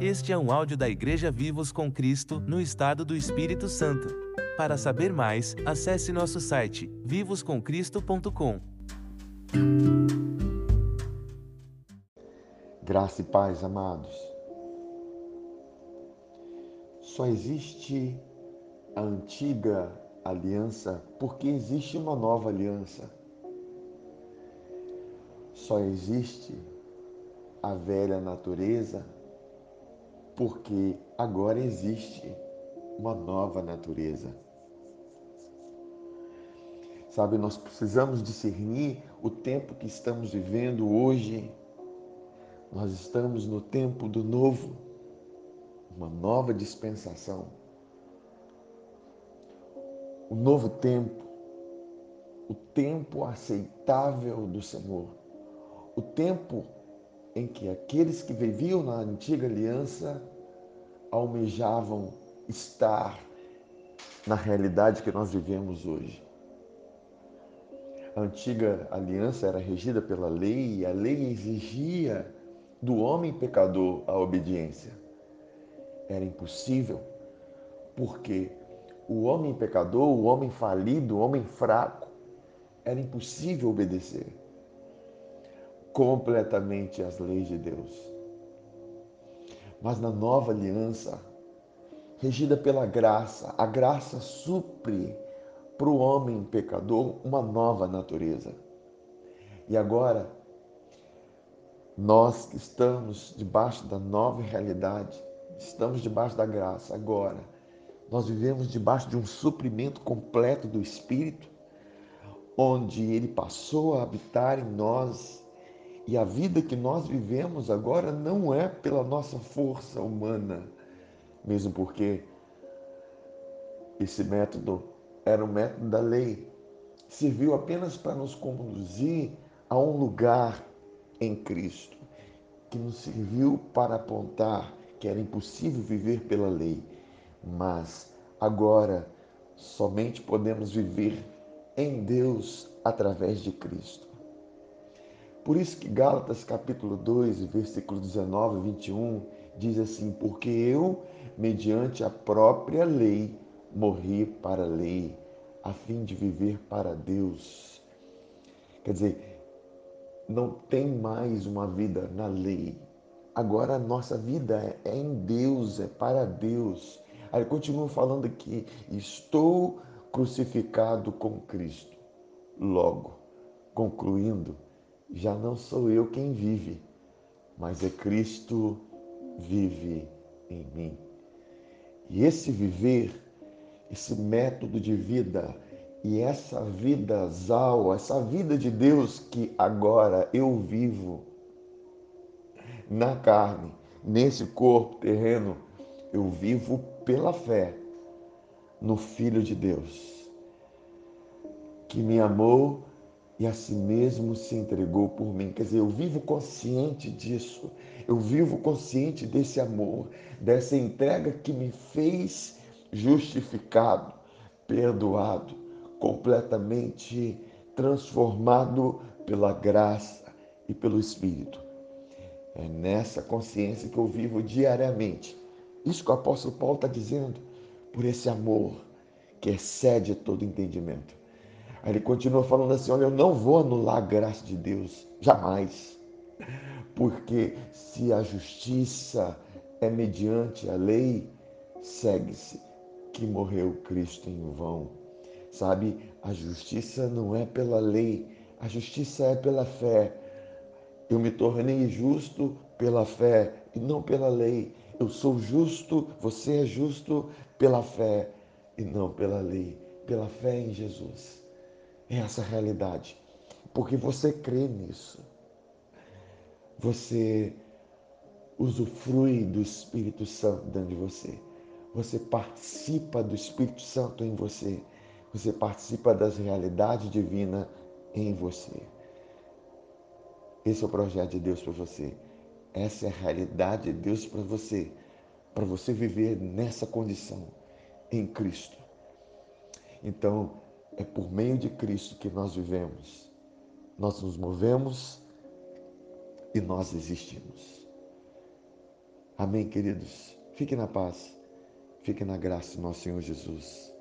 Este é um áudio da Igreja Vivos com Cristo, no estado do Espírito Santo. Para saber mais, acesse nosso site vivoscomcristo.com. Graça e paz, amados. Só existe a antiga aliança porque existe uma nova aliança. Só existe a velha natureza porque agora existe uma nova natureza. Sabe, nós precisamos discernir o tempo que estamos vivendo hoje. Nós estamos no tempo do novo, uma nova dispensação. O novo tempo, o tempo aceitável do Senhor, o tempo em que aqueles que viviam na antiga aliança almejavam estar na realidade que nós vivemos hoje. A antiga aliança era regida pela lei e a lei exigia do homem pecador a obediência. Era impossível, porque o homem pecador, o homem falido, o homem fraco, era impossível obedecer completamente às leis de Deus. Mas na nova aliança, regida pela graça, a graça supre para o homem pecador uma nova natureza. E agora, nós que estamos debaixo da nova realidade, estamos debaixo da graça agora, nós vivemos debaixo de um suprimento completo do Espírito, onde ele passou a habitar em nós. E a vida que nós vivemos agora não é pela nossa força humana, mesmo porque esse método era o método da lei, serviu apenas para nos conduzir a um lugar em Cristo, que nos serviu para apontar que era impossível viver pela lei, mas agora somente podemos viver em Deus através de Cristo. Por isso que Gálatas capítulo 2, versículo 19 e 21 diz assim: Porque eu, mediante a própria lei, morri para a lei, a fim de viver para Deus. Quer dizer, não tem mais uma vida na lei. Agora a nossa vida é em Deus, é para Deus. Aí continua falando aqui: estou crucificado com Cristo. Logo, concluindo, já não sou eu quem vive, mas é Cristo vive em mim. E esse viver, esse método de vida e essa vida zal, essa vida de Deus que agora eu vivo na carne, nesse corpo terreno, eu vivo pela fé no Filho de Deus, que me amou e a si mesmo se entregou por mim. Quer dizer, eu vivo consciente disso, eu vivo consciente desse amor, dessa entrega que me fez justificado, perdoado, completamente transformado pela graça e pelo Espírito. É nessa consciência que eu vivo diariamente. Isso que o apóstolo Paulo está dizendo, por esse amor que excede todo entendimento. Aí ele continua falando assim: olha, eu não vou anular a graça de Deus, jamais. Porque se a justiça é mediante a lei, segue-se que morreu Cristo em vão. Sabe, a justiça não é pela lei, a justiça é pela fé. Eu me tornei justo pela fé e não pela lei. Eu sou justo, você é justo pela fé e não pela lei, pela fé em Jesus essa realidade, porque você crê nisso. Você usufrui do Espírito Santo dentro de você. Você participa do Espírito Santo em você. Você participa das realidades divinas em você. Esse é o projeto de Deus para você. Essa é a realidade de Deus para você. Para você viver nessa condição em Cristo. Então, É por meio de Cristo que nós vivemos, nós nos movemos e nós existimos. Amém, queridos? Fiquem na paz, fiquem na graça do nosso Senhor Jesus.